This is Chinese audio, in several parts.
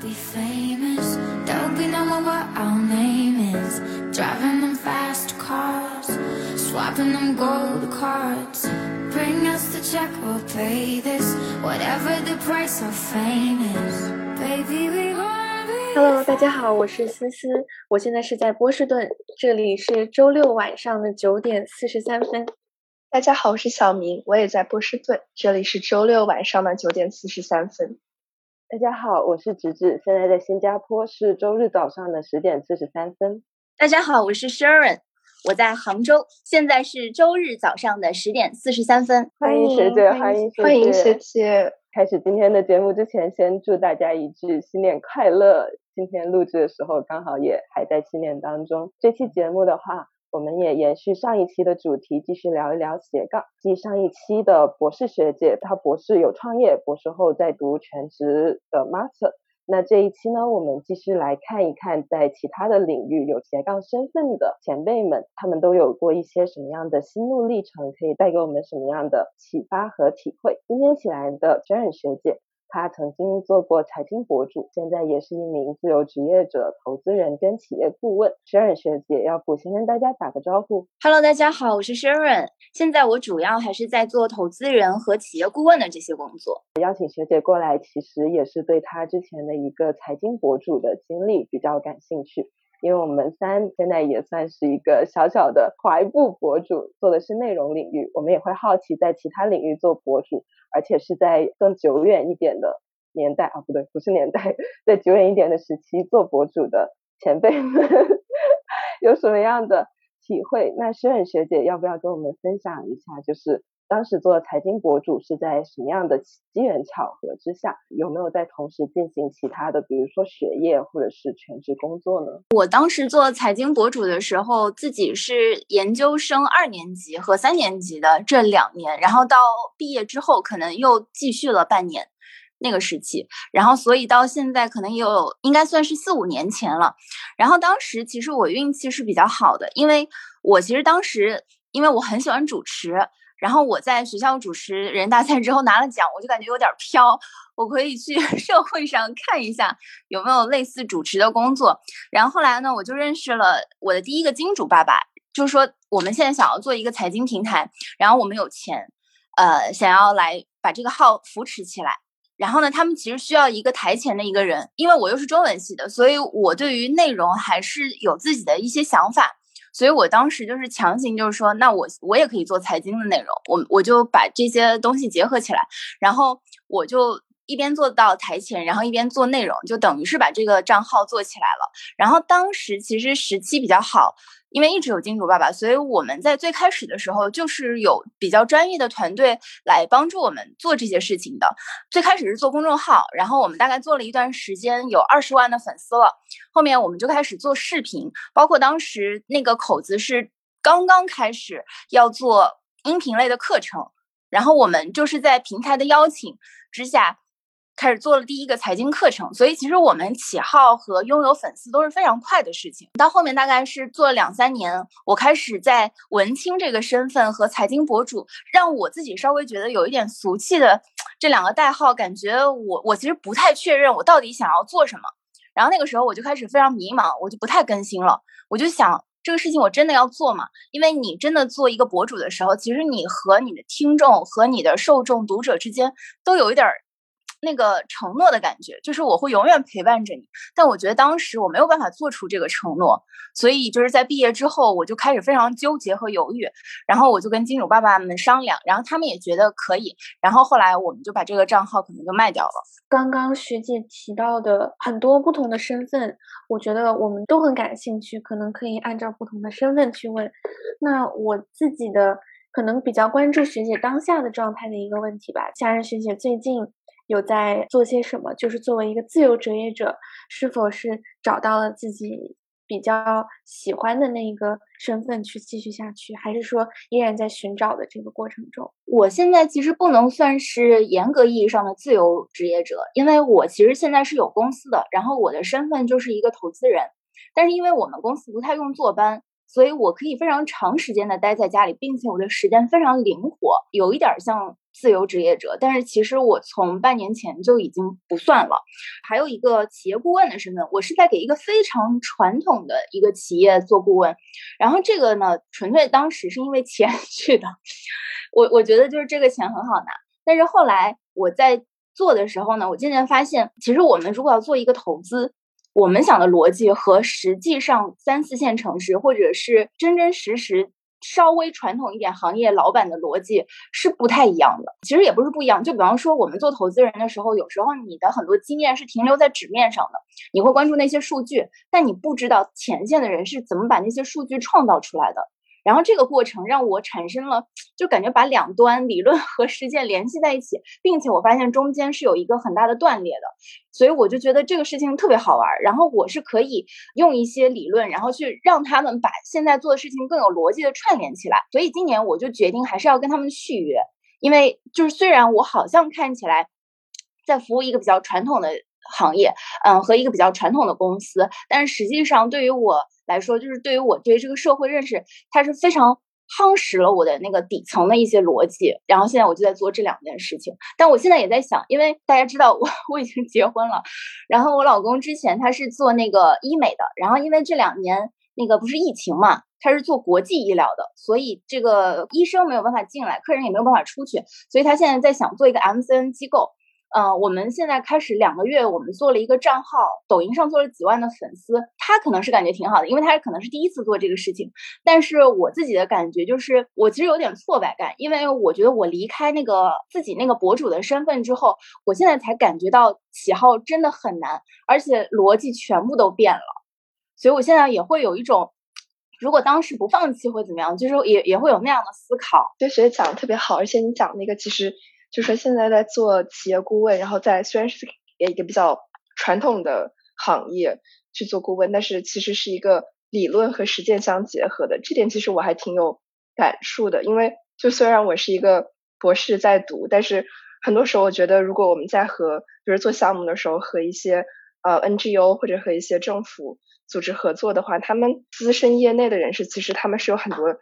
be famous. There'll be no more what our name is. Driving them fast cars, swapping them gold cards. Bring us the check, we'll pay this. Whatever the price of fame is. Baby, we be. Hello，大家好，我是思思，我现在是在波士顿，这里是周六晚上的九点四十三分。大家好，我是小明，我也在波士顿，这里是周六晚上的九点四十三分。大家好，我是直直，现在在新加坡，是周日早上的十点四十三分。大家好，我是 Sharon，我在杭州，现在是周日早上的十点四十三分。欢迎学姐，欢迎欢迎学姐。姐。开始今天的节目之前，先祝大家一句新年快乐。今天录制的时候刚好也还在新年当中。这期节目的话，我们也延续上一期的主题，继续聊一聊斜杠。继上一期的博士学姐，她博士有创业，博士后在读全职的 master。那这一期呢，我们继续来看一看，在其他的领域有斜杠身份的前辈们，他们都有过一些什么样的心路历程，可以带给我们什么样的启发和体会。今天请来的 Jane 学姐，她曾经做过财经博主，现在也是一名自由职业者、投资人跟企业顾问。Jane 学姐，要不先跟大家打个招呼？Hello，大家好，我是 Sharon，现在我主要还是在做投资人和企业顾问的这些工作。邀请学姐过来，其实也是对她之前的一个财经博主的经历比较感兴趣。因为我们三现在也算是一个小小的怀步博主，做的是内容领域，我们也会好奇在其他领域做博主，而且是在更久远一点的年代啊，不对，不是年代，在久远一点的时期做博主的前辈们 有什么样的体会？那诗人学姐要不要跟我们分享一下，就是当时做财经博主是在什么样的机缘巧合之下，有没有在同时进行其他的，比如说学业或者是全职工作呢？我当时做财经博主的时候，自己是研究生二年级和三年级的这两年，然后到毕业之后，可能又继续了半年。那个时期，然后所以到现在可能也有应该算是四五年前了。然后当时其实我运气是比较好的，因为我其实当时因为我很喜欢主持，然后我在学校主持人大赛之后拿了奖，我就感觉有点飘，我可以去 社会上看一下有没有类似主持的工作。然后后来呢，我就认识了我的第一个金主爸爸，就是说我们现在想要做一个财经平台，然后我们有钱，呃，想要来把这个号扶持起来。然后呢，他们其实需要一个台前的一个人，因为我又是中文系的，所以我对于内容还是有自己的一些想法。所以我当时就是强行就是说，那我我也可以做财经的内容，我我就把这些东西结合起来，然后我就一边做到台前，然后一边做内容，就等于是把这个账号做起来了。然后当时其实时期比较好。因为一直有金主爸爸，所以我们在最开始的时候就是有比较专业的团队来帮助我们做这些事情的。最开始是做公众号，然后我们大概做了一段时间，有二十万的粉丝了。后面我们就开始做视频，包括当时那个口子是刚刚开始要做音频类的课程，然后我们就是在平台的邀请之下。开始做了第一个财经课程，所以其实我们起号和拥有粉丝都是非常快的事情。到后面大概是做了两三年，我开始在文青这个身份和财经博主，让我自己稍微觉得有一点俗气的这两个代号，感觉我我其实不太确认我到底想要做什么。然后那个时候我就开始非常迷茫，我就不太更新了。我就想这个事情我真的要做吗？因为你真的做一个博主的时候，其实你和你的听众和你的受众读者之间都有一点儿。那个承诺的感觉，就是我会永远陪伴着你。但我觉得当时我没有办法做出这个承诺，所以就是在毕业之后，我就开始非常纠结和犹豫。然后我就跟金主爸爸们商量，然后他们也觉得可以。然后后来我们就把这个账号可能就卖掉了。刚刚学姐提到的很多不同的身份，我觉得我们都很感兴趣，可能可以按照不同的身份去问。那我自己的可能比较关注学姐当下的状态的一个问题吧。夏日学姐最近。有在做些什么？就是作为一个自由职业者，是否是找到了自己比较喜欢的那一个身份去继续下去，还是说依然在寻找的这个过程中？我现在其实不能算是严格意义上的自由职业者，因为我其实现在是有公司的，然后我的身份就是一个投资人，但是因为我们公司不太用坐班。所以我可以非常长时间的待在家里，并且我的时间非常灵活，有一点像自由职业者，但是其实我从半年前就已经不算了。还有一个企业顾问的身份，我是在给一个非常传统的一个企业做顾问。然后这个呢，纯粹当时是因为钱 去的。我我觉得就是这个钱很好拿，但是后来我在做的时候呢，我渐渐发现，其实我们如果要做一个投资。我们想的逻辑和实际上三四线城市或者是真真实实稍微传统一点行业老板的逻辑是不太一样的。其实也不是不一样，就比方说我们做投资人的时候，有时候你的很多经验是停留在纸面上的，你会关注那些数据，但你不知道前线的人是怎么把那些数据创造出来的。然后这个过程让我产生了，就感觉把两端理论 和实践联系在一起，并且我发现中间是有一个很大的断裂的，所以我就觉得这个事情特别好玩。然后我是可以用一些理论，然后去让他们把现在做的事情更有逻辑的串联起来。所以今年我就决定还是要跟他们续约，因为就是虽然我好像看起来在服务一个比较传统的行业，嗯，和一个比较传统的公司，但是实际上对于我。来说，就是对于我对这个社会认识，它是非常夯实了我的那个底层的一些逻辑。然后现在我就在做这两件事情，但我现在也在想，因为大家知道我 我已经结婚了，然后我老公之前他是做那个医美的，然后因为这两年那个不是疫情嘛，他是做国际医疗的，所以这个医生没有办法进来，客人也没有办法出去，所以他现在在想做一个 MCN 机构。嗯，我们现在开始两个月，我们做了一个账号，抖音上做了几万的粉丝。他可能是感觉挺好的，因为他可能是第一次做这个事情。但是我自己的感觉就是，我其实有点挫败感，因为我觉得我离开那个自己那个博主的身份之后，我现在才感觉到起号真的很难，而且逻辑全部都变了。所以我现在也会有一种，如果当时不放弃会怎么样，就是也也会有那样的思考。对，学姐讲的特别好，而且你讲那个其实。就说现在在做企业顾问，然后在虽然是一个比较传统的行业去做顾问，但是其实是一个理论和实践相结合的。这点其实我还挺有感触的，因为就虽然我是一个博士在读，但是很多时候我觉得，如果我们在和比如做项目的时候和一些呃 NGO 或者和一些政府组织合作的话，他们资深业内的人士其实他们是有很多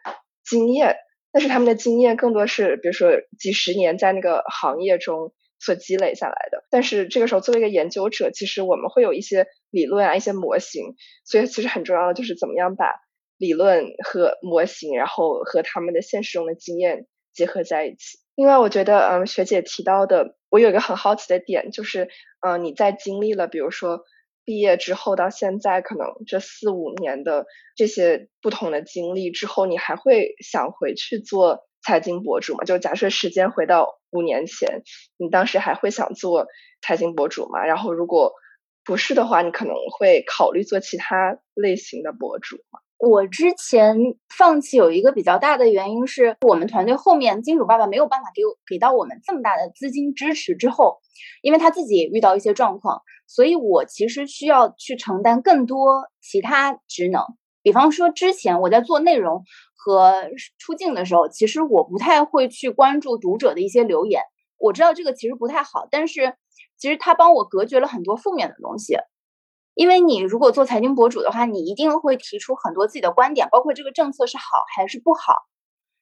经验。但是他们的经验更多是，比如说几十年在那个行业中所积累下来的。但是这个时候，作为一个研究者，其实我们会有一些理论啊，一些模型。所以其实很重要的就是怎么样把理论和模型，然后和他们的现实中的经验结合在一起。另外，我觉得，嗯，学姐提到的，我有一个很好奇的点，就是，嗯，你在经历了，比如说。毕业之后到现在，可能这四五年的这些不同的经历之后，你还会想回去做财经博主吗？就假设时间回到五年前，你当时还会想做财经博主吗？然后如果不是的话，你可能会考虑做其他类型的博主吗？我之前放弃有一个比较大的原因是我们团队后面金主爸爸没有办法给我给到我们这么大的资金支持之后，因为他自己也遇到一些状况，所以我其实需要去承担更多其他职能。比方说之前我在做内容和出镜的时候，其实我不太会去关注读者的一些留言，我知道这个其实不太好，但是其实他帮我隔绝了很多负面的东西。因为你如果做财经博主的话，你一定会提出很多自己的观点，包括这个政策是好还是不好。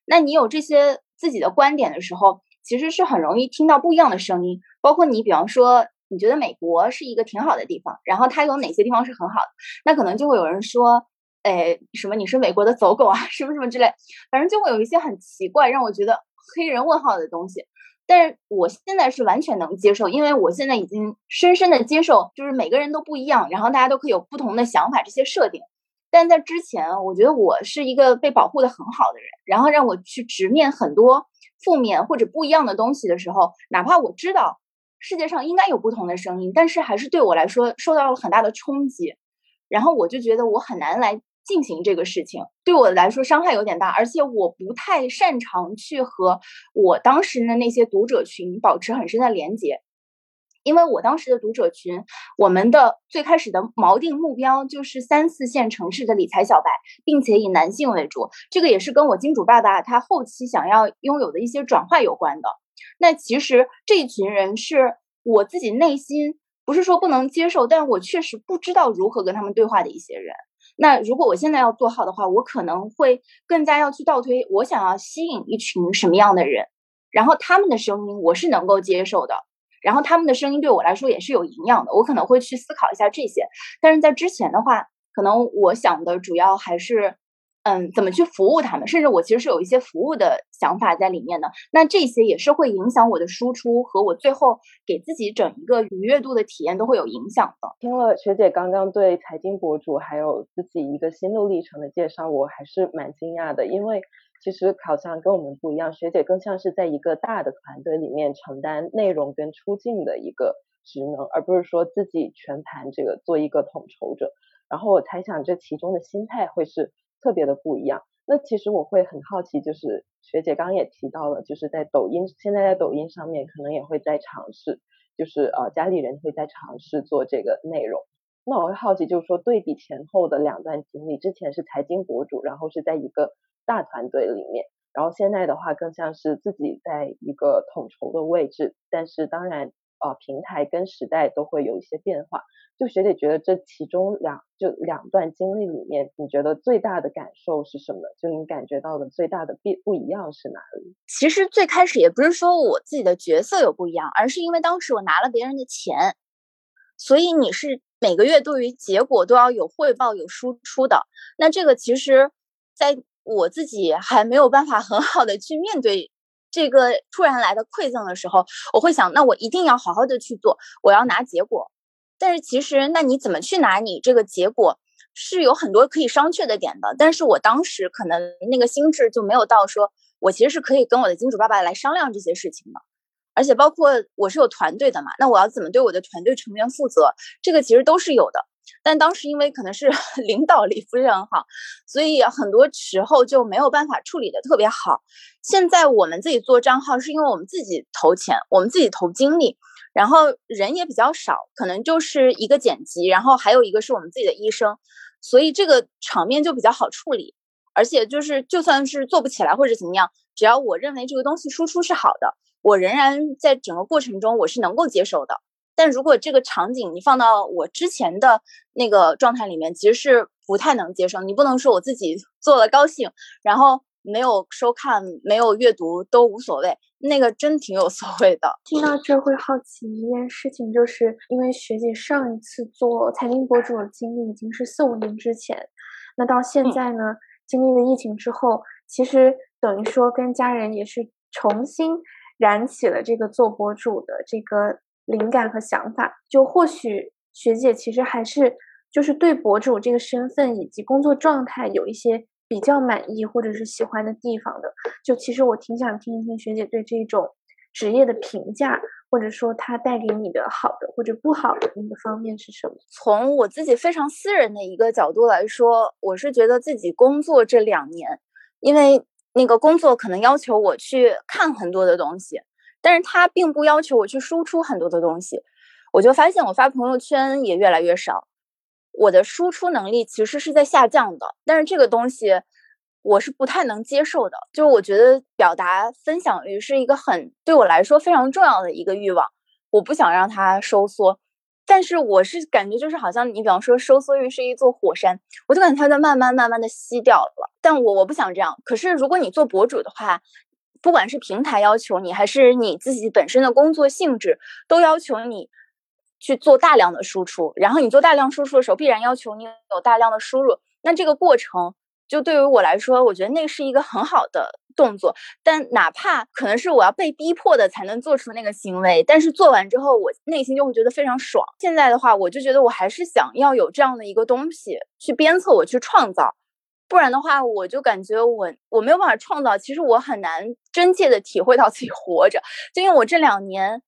那你有这些自己的观点的时候，其实是很容易听到不一样的声音。包括你，比方说，你觉得美国是一个挺好的地方，然后它有哪些地方是很好的，那可能就会有人说，哎，什么你是美国的走狗啊，什么什么之类，反正就会有一些很奇怪，让我觉得黑人问号的东西。但是我现在是完全能接受，因为我现在已经深深的接受，就是每个人都不一样，然后大家都可以有不同的想法，这些设定。但在之前，我觉得我是一个被保护的很好的人，然后让我去直面很多负面或者不一样的东西的时候，哪怕我知道世界上应该有不同的声音，但是还是对我来说受到了很大的冲击，然后我就觉得我很难来。进行这个事情对我来说伤害有点大，而且我不太擅长去和我当时的那些读者群保持很深的连接，因为我当时的读者群，我们的最开始的锚定目标就是三四线城市的理财小白，并且以男性为主，这个也是跟我金主爸爸他后期想要拥有的一些转化有关的。那其实这一群人是我自己内心不是说不能接受，但我确实不知道如何跟他们对话的一些人。那如果我现在要做好的话，我可能会更加要去倒推，我想要吸引一群什么样的人，然后他们的声音我是能够接受的，然后他们的声音对我来说也是有营养的，我可能会去思考一下这些。但是在之前的话，可能我想的主要还是。嗯，怎么去服务他们？甚至我其实是有一些服务的想法在里面的。那这些也是会影响我的输出和我最后给自己整一个愉悦度的体验都会有影响的。听了学姐刚刚对财经博主还有自己一个心路历程的介绍，我还是蛮惊讶的。因为其实好像跟我们不一样，学姐更像是在一个大的团队里面承担内容跟出镜的一个职能，而不是说自己全盘这个做一个统筹者。然后我猜想这其中的心态会是。特别的不一样。那其实我会很好奇，就是学姐刚刚也提到了，就是在抖音，现在在抖音上面可能也会在尝试，就是呃家里人会在尝试做这个内容。那我会好奇，就是说对比前后的两段经历，之前是财经博主，然后是在一个大团队里面，然后现在的话更像是自己在一个统筹的位置，但是当然。呃，平台跟时代都会有一些变化。就学姐觉得这其中两就两段经历里面，你觉得最大的感受是什么？就你感觉到的最大的不不一样是哪里？其实最开始也不是说我自己的角色有不一样，而是因为当时我拿了别人的钱，所以你是每个月对于结果都要有汇报、有输出的。那这个其实在我自己还没有办法很好的去面对。这个突然来的馈赠的时候，我会想，那我一定要好好的去做，我要拿结果。但是其实，那你怎么去拿你这个结果，是有很多可以商榷的点的。但是我当时可能那个心智就没有到，说我其实是可以跟我的金主爸爸来商量这些事情的。而且包括我是有团队的嘛，那我要怎么对我的团队成员负责，这个其实都是有的。但当时因为可能是 领导力不是很好，所以很多时候就没有办法处理的特别好。现在我们自己做账号，是因为我们自己投钱，我们自己投精力，然后人也比较少，可能就是一个剪辑，然后还有一个是我们自己的医生，所以这个场面就比较好处理。而且就是就算是做不起来或者怎么样，只要我认为这个东西输出是好的，我仍然在整个过程中我是能够接受的。但如果这个场景你放到我之前的那个状态里面，其实是不太能接受。你不能说我自己 做了高兴，然后没有收看、没有阅读都无所谓，那个真挺有所谓的。听到这会好奇一件事情，就是因为学姐上一次做财经博主的经历已经是四五年之前，那到现在呢，经历了疫情之后，其实等于说跟家人也是重新燃起了这个做博主的这个。灵感和想法，就或许学姐其实还是就是对博主这个身份以及工作状态有一些比较满意或者是喜欢的地方的。就其实我挺想听一听学姐对这种职业的评价，或者说它带给你的好的或者不好的那个方面是什么？从我自己非常私人的一个角度来说，我是觉得自己工作这两年，因为那个工作可能要求我去看很多的东西。但是他并不要求我去输出很多的东西，我就发现我发朋友圈也越来越少，我的输出能力其实是在下降的。但是这个东西我是不太能接受的，就是我觉得表达分享欲是一个很对我来说非常重要的一个欲望，我不想让它收缩。但是我是感觉就是好像你比方说收缩欲是一座火山，我就感觉它在慢慢慢慢的吸掉了。但我我不想这样。可是如果你做博主的话，不管是平台要求你，还是你自己本身的工作性质，都要求你去做大量的输出。然后你做大量输出的时候，必然要求你有大量的输入。那这个过程，就对于我来说，我觉得那是一个很好的动作。但哪怕可能是我要被逼迫的才能做出那个行为，但是做完之后，我内心就会觉得非常爽。现在的话，我就觉得我还是想要有这样的一个东西去鞭策我去创造。不然的话，我就感觉我我没有办法创造。其实我很难真切的体会到自己活着，就因为我这两年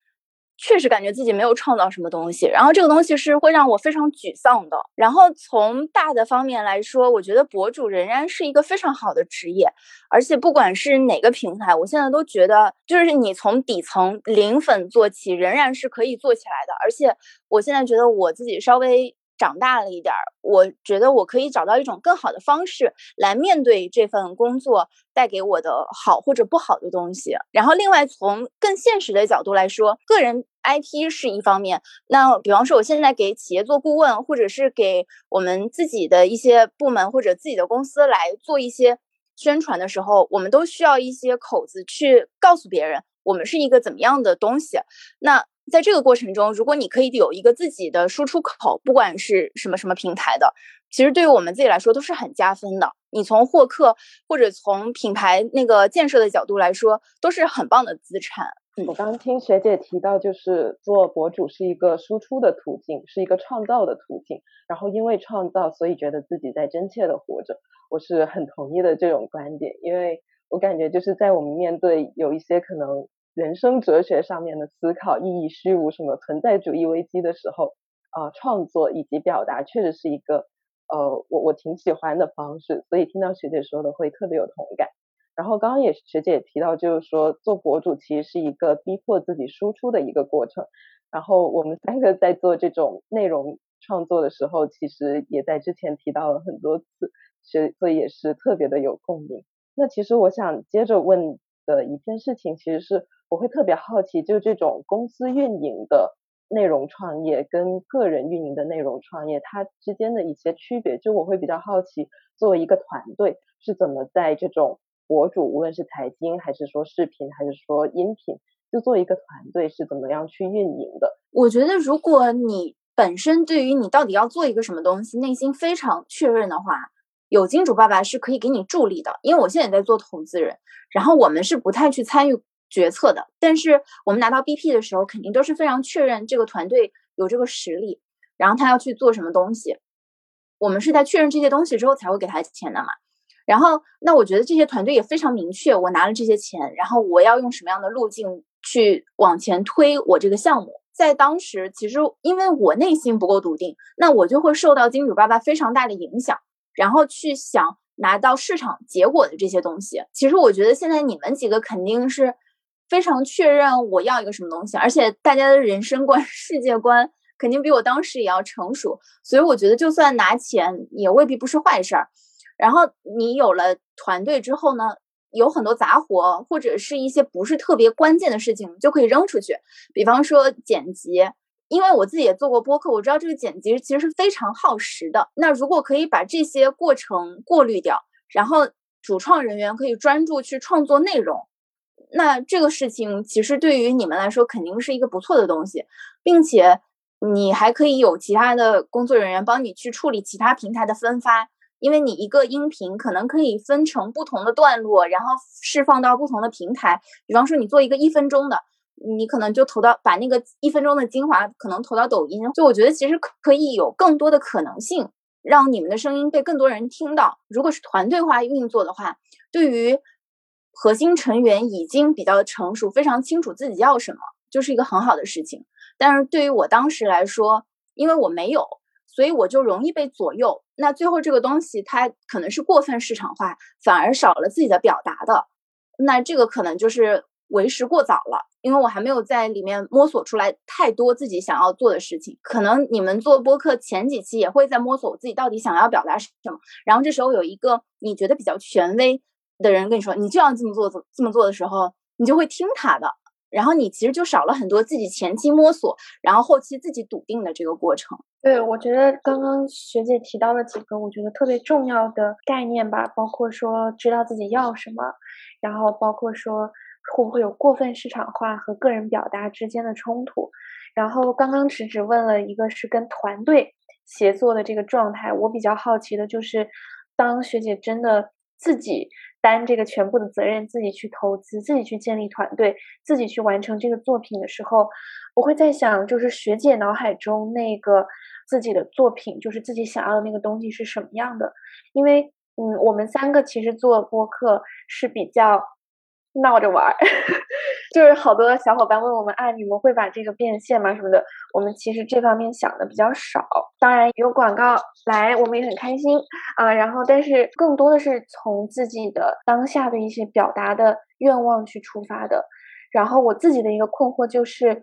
确实感觉自己没有创造什么东西。然后这个东西是会让我非常沮丧的。然后从大的方面来说，我觉得博主仍然是一个非常好的职业，而且不管是哪个平台，我现在都觉得，就是你从底层零粉做起，仍然是可以做起来的。而且我现在觉得我自己稍微。长大了一点儿，我觉得我可以找到一种更好的方式来面对这份工作带给我的好或者不好的东西。然后，另外从更现实的角度来说，个人 IP 是一方面。那比方说，我现在给企业做顾问，或者是给我们自己的一些部门或者自己的公司来做一些宣传的时候，我们都需要一些口子去告诉别人。我们是一个怎么样的东西。那在这个过程中，如果你可以有一个自己的输出口，不管是什么什么平台的，其实对于我们自己来说都是很加分的。你从获客或者从品牌那个建设的角度来说，都是很棒的资产。我刚听学姐提到，就是做博主是一个输出的途径，是一个创造的途径。然后因为创造，所以觉得自己在真切的活着。我是很同意的这种观点，因为我感觉就是在我们面对有一些可能人生哲学上面的思考、意义虚无、什么存在主义危机的时候，啊，创作以及表达确实是一个呃，我我挺喜欢的方式。所以听到学姐说的，会特别有同感。然后刚刚也学姐也提到，就是说做博主其实是一个逼迫自己输出的一个过程。然后我们三个在做这种内容创作的时候，其实也在之前提到了很多次，所以也是特别的有共鸣。那其实我想接着问的一件事情，其实是我会特别好奇，就是这种公司运营的内容创业跟个人运营的内容创业，它之间的一些区别。就我会比较好奇，作为一个团队是怎么在这种博主，无论是财经还是说视频，还是说音频，就做一个团队是怎么样去运营的？我觉得，如果你本身对于你到底要做一个什么东西，内心非常确认的话，有金主爸爸是可以给你助力的。因为我现在也在做投资人，然后我们是不太去参与决策的，但是我们拿到 BP 的时候，肯定都是非常确认这个团队有这个实力，然后他要去做什么东西，我们是在确认这些东西之后才会给他钱的嘛。然后，那我觉得这些团队也非常明确，我拿了这些钱，然后我要用什么样的路径去往前推我这个项目。在当时，其实因为我内心不够笃定，那我就会受到金主爸爸非常大的影响，然后去想拿到市场结果的这些东西。其实我觉得现在你们几个肯定是非常确认我要一个什么东西，而且大家的人生观、世界观肯定比我当时也要成熟，所以我觉得就算拿钱也未必不是坏事儿。然后你有了团队之后呢，有很多杂活或者是一些不是特别关键的事情就可以扔出去。比方说剪辑，因为我自己也做过播客，我知道这个剪辑其实是非常耗时的。那如果可以把这些过程过滤掉，然后主创人员可以专注去创作内容，那这个事情其实对于你们来说肯定是一个不错的东西，并且你还可以有其他的工作人员帮你去处理其他平台的分发。因为你一个音频可能可以分成不同的段落，然后释放到不同的平台。比方说，你做一个一分钟的，你可能就投到把那个一分钟的精华可能投到抖音。就我觉得其实可以有更多的可能性，让你们的声音被更多人听到。如果是团队化运作的话，对于核心成员已经比较成熟，非常清楚自己要什么，就是一个很好的事情。但是对于我当时来说，因为我没有。所以我就容易被左右，那最后这个东西它可能是过分市场化，反而少了自己的表达的，那这个可能就是为时过早了，因为我还没有在里面摸索出来太多自己想要做的事情。可能你们做播客前几期也会在摸索我自己到底想要表达什么，然后这时候有一个你觉得比较权威的人跟你说你就要这么做，这么做的时候，你就会听他的。然后你其实就少了很多自己前期摸索，然后后期自己笃定的这个过程。对，我觉得刚刚学姐提到了几个我觉得特别重要的概念吧，包括说知道自己要什么，然后包括说会不会有过分市场化和个人表达之间的冲突。然后刚刚只只问了一个是跟团队协作的这个状态，我比较好奇的就是，当学姐真的自己。担这个全部的责任，自己去投资，自己去建立团队，自己去完成这个作品的时候，我会在想，就是学姐脑海中那个自己的作品，就是自己想要的那个东西是什么样的？因为，嗯，我们三个其实做播客是比较。闹着玩儿，就是好多小伙伴问我们啊，你们会把这个变现吗？什么的，我们其实这方面想的比较少。当然有广告来，我们也很开心啊。然后，但是更多的是从自己的当下的一些表达的愿望去出发的。然后我自己的一个困惑就是，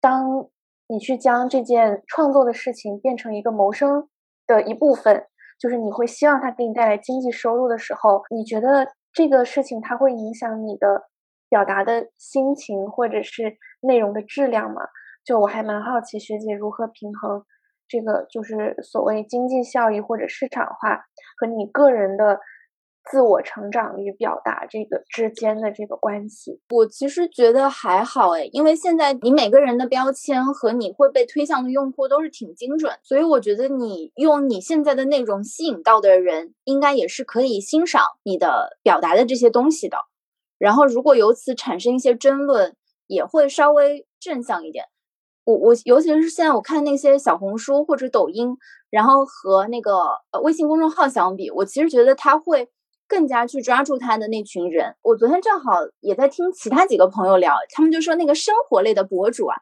当你去将这件创作的事情变成一个谋生的一部分，就是你会希望它给你带来经济收入的时候，你觉得？这个事情它会影响你的表达的心情或者是内容的质量吗？就我还蛮好奇学姐如何平衡这个就是所谓经济效益或者市场化和你个人的自我成长与表达这个之间的这个关系？我其实觉得还好诶，因为现在你每个人的标签和你会被推向的用户都是挺精准，所以我觉得你用你现在的内容吸引到的人，应该也是可以欣赏你的表达的这些东西的。然后如果由此产生一些争论，也会稍微正向一点。我我尤其是现在我看那些小红书或者抖音，然后和那个呃微信公众号相比，我其实觉得它会更加去抓住他的那群人。我昨天正好也在听其他几个朋友聊，他们就说那个生活类的博主啊，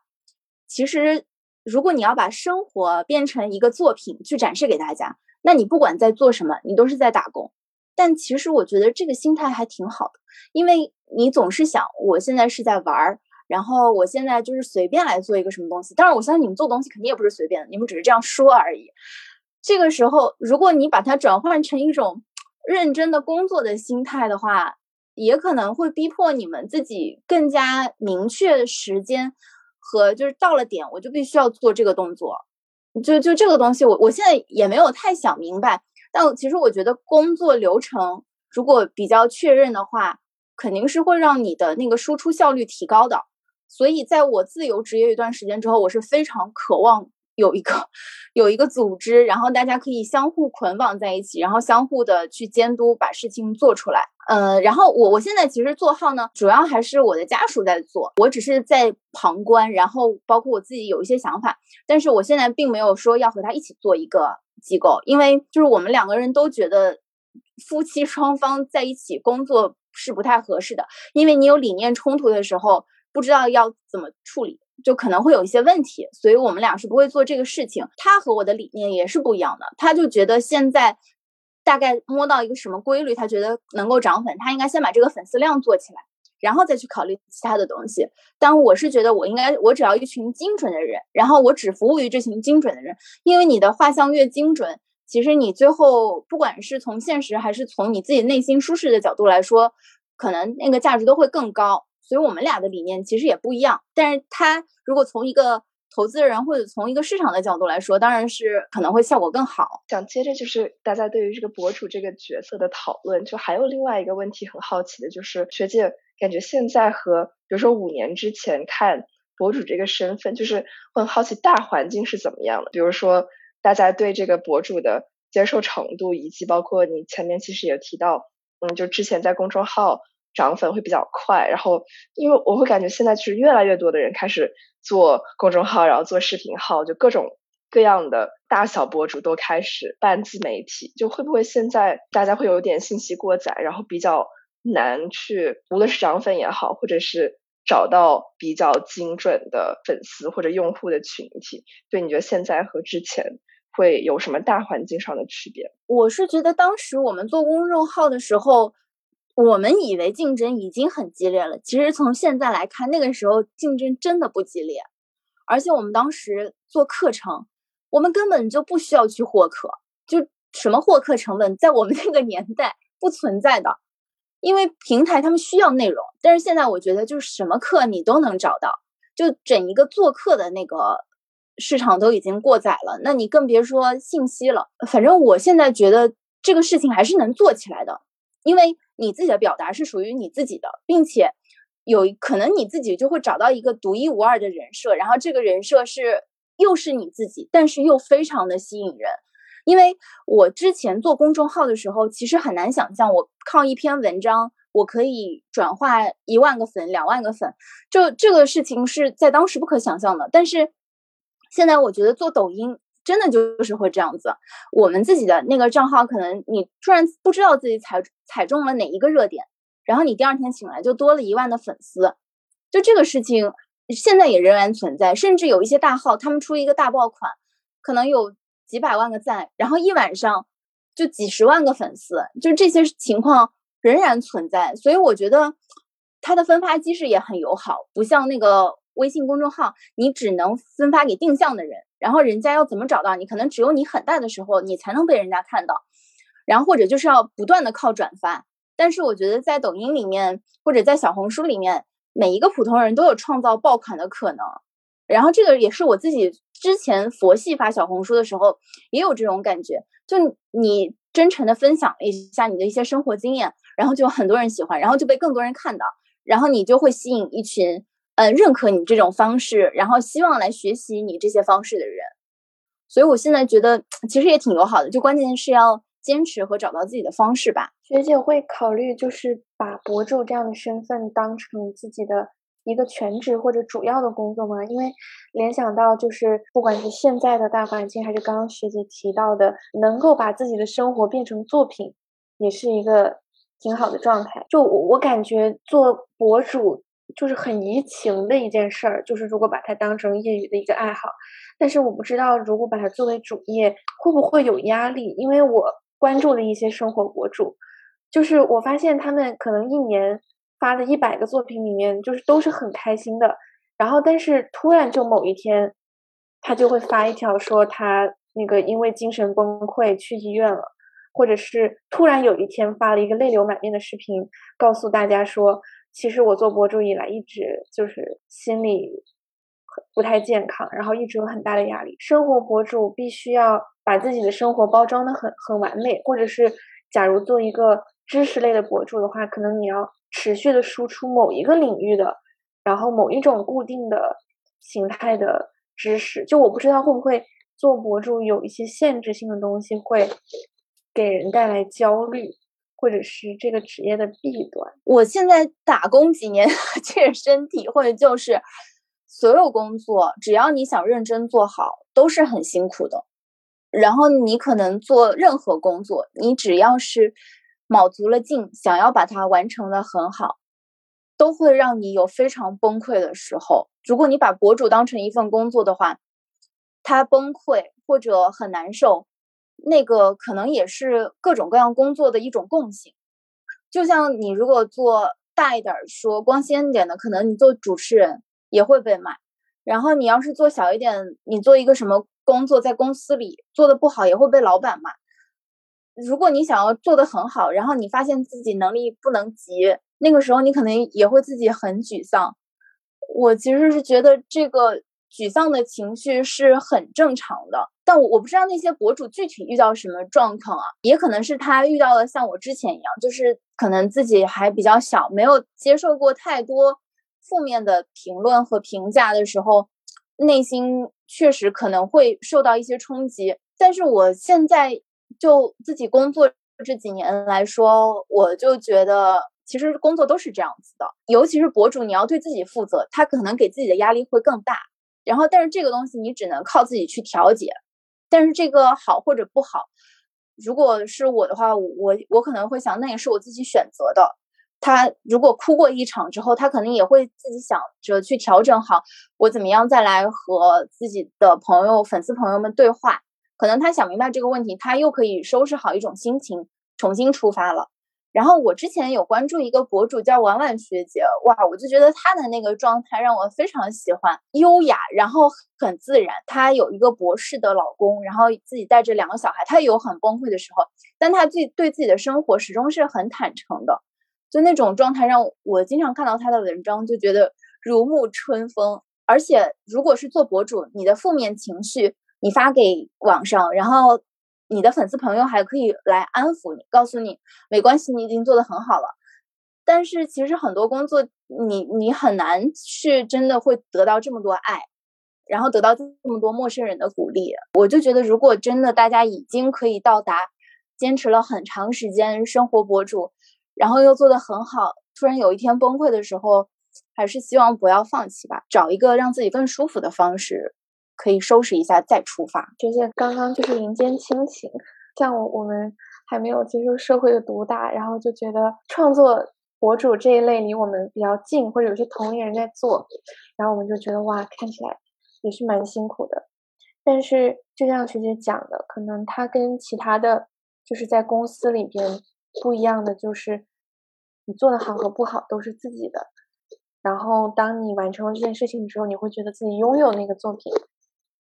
其实如果你要把生活变成一个作品去展示给大家，那你不管在做什么，你都是在打工。但其实我觉得这个心态还挺好的，因为你总是想我现在是在玩儿。然后我现在就是随便来做一个什么东西，当然我相信你们做东西肯定也不是随便的，你们只是这样说而已。这个时候，如果你把它转换成一种认真的工作的心态的话，也可能会逼迫你们自己更加明确时间和就是到了点我就必须要做这个动作。就就这个东西，我我现在也没有太想明白，但其实我觉得工作流程如果比较确认的话，肯定是会让你的那个输出效率提高的。所以，在我自由职业一段时间之后，我是非常渴望有一个有一个组织，然后大家可以相互捆绑在一起，然后相互的去监督，把事情做出来。呃，然后我我现在其实做号呢，主要还是我的家属在做，我只是在旁观，然后包括我自己有一些想法，但是我现在并没有说要和他一起做一个机构，因为就是我们两个人都觉得夫妻双方在一起工作是不太合适的，因为你有理念冲突的时候。不知道要怎么处理，就可能会有一些问题，所以我们俩是不会做这个事情。他和我的理念也是不一样的，他就觉得现在大概摸到一个什么规律，他觉得能够涨粉，他应该先把这个粉丝量做起来，然后再去考虑其他的东西。但我是觉得我应该，我只要一群精准的人，然后我只服务于这群精准的人，因为你的画像越精准，其实你最后不管是从现实还是从你自己内心舒适的角度来说，可能那个价值都会更高。所以我们俩的理念其实也不一样，但是他如果从一个投资人或者从一个市场的角度来说，当然是可能会效果更好。想接着就是大家对于这个博主这个角色的讨论，就还有另外一个问题很好奇的，就是学姐感觉现在和比如说五年之前看博主这个身份，就是很好奇大环境是怎么样的。比如说大家对这个博主的接受程度，以及包括你前面其实也提到，嗯，就之前在公众号。涨粉会比较快，然后因为我会感觉现在其实越来越多的人开始做公众号，然后做视频号，就各种各样的大小博主都开始办自媒体，就会不会现在大家会有点信息过载，然后比较难去，无论是涨粉也好，或者是找到比较精准的粉丝或者用户的群体，对，你觉得现在和之前会有什么大环境上的区别？我是觉得当时我们做公众号的时候。我们以为竞争已经很激烈了，其实从现在来看，那个时候竞争真的不激烈。而且我们当时做课程，我们根本就不需要去获客，就什么获客成本，在我们那个年代不存在的，因为平台他们需要内容。但是现在我觉得，就是什么课你都能找到，就整一个做课的那个市场都已经过载了，那你更别说信息了。反正我现在觉得这个事情还是能做起来的，因为。你自己的表达是属于你自己的，并且有可能你自己就会找到一个独一无二的人设，然后这个人设是又是你自己，但是又非常的吸引人。因为我之前做公众号的时候，其实很难想象我靠一篇文章我可以转化一万个粉、两万个粉，就这个事情是在当时不可想象的。但是现在我觉得做抖音。真的就是会这样子，我们自己的那个账号，可能你突然不知道自己踩踩中了哪一个热点，然后你第二天醒来就多了一万的粉丝，就这个事情现在也仍然存在，甚至有一些大号，他们出一个大爆款，可能有几百万个赞，然后一晚上就几十万个粉丝，就这些情况仍然存在，所以我觉得它的分发机制也很友好，不像那个微信公众号，你只能分发给定向的人。然后人家要怎么找到你？可能只有你很大的时候，你才能被人家看到。然后或者就是要不断的靠转发。但是我觉得在抖音里面或者在小红书里面，每一个普通人都有创造爆款的可能。然后这个也是我自己之前佛系发小红书的时候也有这种感觉。就你真诚的分享一下你的一些生活经验，然后就很多人喜欢，然后就被更多人看到，然后你就会吸引一群呃认可你这种方式，然后希望来学习你这些方式的人。所以我现在觉得其实也挺友好的，就关键是要坚持和找到自己的方式吧。学姐会考虑就是把博主这样的身份当成自己的。一个全职或者主要的工作吗？因为联想到就是不管是现在的大环境，还是刚刚学姐提到的，能够把自己的生活变成作品，也是一个挺好的状态。就我我感觉做博主就是很怡情的一件事儿，就是如果把它当成业余的一个爱好，但是我不知道如果把它作为主业会不会有压力？因为我关注了一些生活博主，就是我发现他们可能一年。发的一百个作品里面，就是都是很开心的。然后，但是突然就某一天，他就会发一条说他那个因为精神崩溃去医院了，或者是突然有一天发了一个泪流满面的视频，告诉大家说，其实我做博主以来一直就是心理不太健康，然后一直有很大的压力。生活博主必须要把自己的生活包装的很很完美，或者是假如做一个知识类的博主的话，可能你要。持续的输出某一个领域的，然后某一种固定的形态的知识，就我不知道会不会做博主有一些限制性的东西会给人带来焦虑，或者是这个职业的弊端。我现在打工几年，切 身体会就是，所有工作只要你想认真做好，都是很辛苦的。然后你可能做任何工作，你只要是。卯足了劲，想要把它完成的很好，都会让你有非常崩溃的时候。如果你把博主当成一份工作的话，他崩溃或者很难受，那个可能也是各种各样工作的一种共性。就像你如果做大一点说光鲜一点的，可能你做主持人也会被骂。然后你要是做小一点，你做一个什么工作，在公司里做的不好，也会被老板骂。如果你想要做的很好，然后你发现自己能力不能及，那个时候你可能也会自己很沮丧。我其实是觉得这个沮丧的情绪是很正常的，但我我不知道那些博主具体遇到什么状况啊，也可能是他遇到了像我之前一样，就是可能自己还比较小，没有接受过太多负面的评论和评价的时候，内心确实可能会受到一些冲击。但是我现在。就自己工作这几年来说，我就觉得其实工作都是这样子的，尤其是博主，你要对自己负责，他可能给自己的压力会更大。然后，但是这个东西你只能靠自己去调节。但是这个好或者不好，如果是我的话，我我可能会想，那也是我自己选择的。他如果哭过一场之后，他可能也会自己想着去调整好，我怎么样再来和自己的朋友、粉丝朋友们对话。可能他想明白这个问题，他又可以收拾好一种心情，重新出发了。然后我之前有关注一个博主叫婉婉学姐，哇，我就觉得她的那个状态让我非常喜欢，优雅，然后很自然。她有一个博士的老公，然后自己带着两个小孩，她有很崩溃的时候，但她自己对自己的生活始终是很坦诚的，就那种状态让我经常看到她的文章就觉得如沐春风。而且如果是做博主，你的负面情绪。你发给网上，然后你的粉丝朋友还可以来安抚你，告诉你没关系，你已经做得很好了。但是其实很多工作，你你很难去真的会得到这么多爱，然后得到这么多陌生人的鼓励。我就觉得，如果真的大家已经可以到达坚持了很长时间生活博主，然后又做得很好，突然有一天崩溃的时候，还是希望不要放弃吧，找一个让自己更舒服的方式。可以收拾一下再出发。学姐刚刚就是人间亲情，像我我们还没有接受社会的毒打，然后就觉得创作博主这一类离我们比较近，或者有些同龄人在做，然后我们就觉得哇，看起来也是蛮辛苦的。但是就像学姐讲的，可能他跟其他的就是在公司里边不一样的，就是你做的好和不好都是自己的。然后当你完成了这件事情的时候，你会觉得自己拥有那个作品。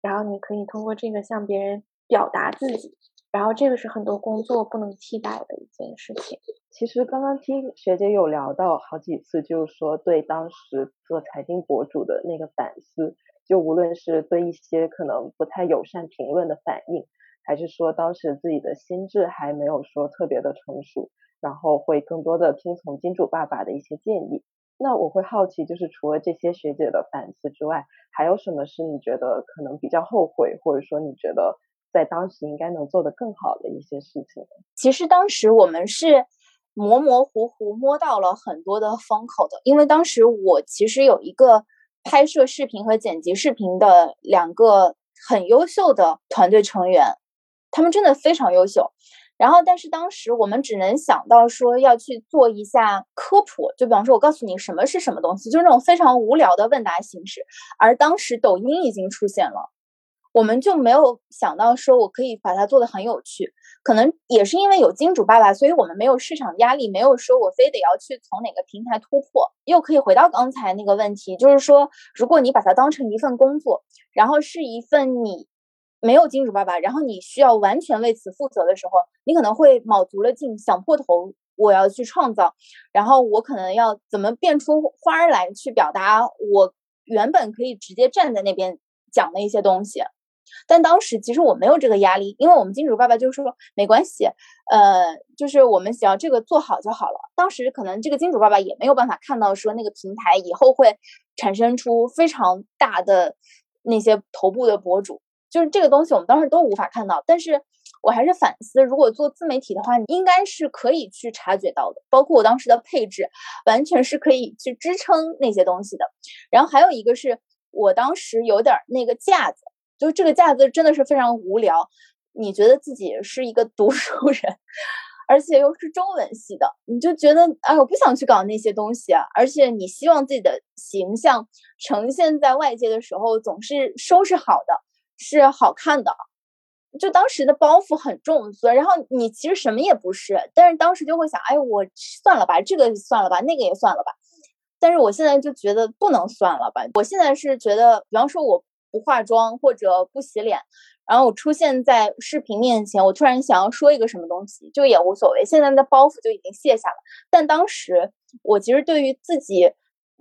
然后你可以通过这个向别人表达自己，然后这个是很多工作不能替代的一件事情。其实刚刚听学姐有聊到好几次，就是说对当时做财经博主的那个反思，就无论是对一些可能不太友善评论的反应，还是说当时自己的心智还没有说特别的成熟，然后会更多的听从金主爸爸的一些建议？那我会好奇，就是除了这些学姐的反思之外，还有什么是你觉得可能比较后悔，或者说你觉得在当时应该能做得更好的一些事情？其实当时我们是模模糊糊摸到了很多的风口的，因为当时我其实有一个拍摄视频和剪辑视频的两个很优秀的团队成员，他们真的非常优秀。然后，但是当时我们只能想到说要去做一下科普，就比方说，我告诉你什么是什么东西，就是那种非常无聊的问答形式。而当时抖音已经出现了，我们就没有想到说我可以把它做的很有趣。可能也是因为有金主爸爸，所以我们没有市场压力，没有说我非得要去从哪个平台突破。又可以回到刚才那个问题，就是说，如果你把它当成一份工作，然后是一份你。没有金主爸爸，然后你需要完全为此负责的时候，你可能会卯足了劲，想破头，我要去创造，然后我可能要怎么变出花儿来去表达我原本可以直接站在那边讲的一些东西。但当时其实我没有这个压力，因为我们金主爸爸就说没关系，呃，就是我们只要这个做好就好了。当时可能这个金主爸爸也没有办法看到说那个平台以后会产生出非常大的那些头部的博主。就是这个东西，我们当时都无法看到，但是我还是反思，如果做自媒体的话，你应该是可以去察觉到的。包括我当时的配置，完全是可以去支撑那些东西的。然后还有一个是我当时有点那个架子，就这个架子真的是非常无聊。你觉得自己是一个读书人，而且又是中文系的，你就觉得哎，我不想去搞那些东西啊。而且你希望自己的形象呈现在外界的时候，总是收拾好的。是好看的，就当时的包袱很重，所以然后你其实什么也不是，但是当时就会想，哎，我算了吧，这个算了吧，那个也算了吧。但是我现在就觉得不能算了吧。我现在是觉得，比方说我不化妆或者不洗脸，然后我出现在视频面前，我突然想要说一个什么东西，就也无所谓。现在的包袱就已经卸下了。但当时我其实对于自己，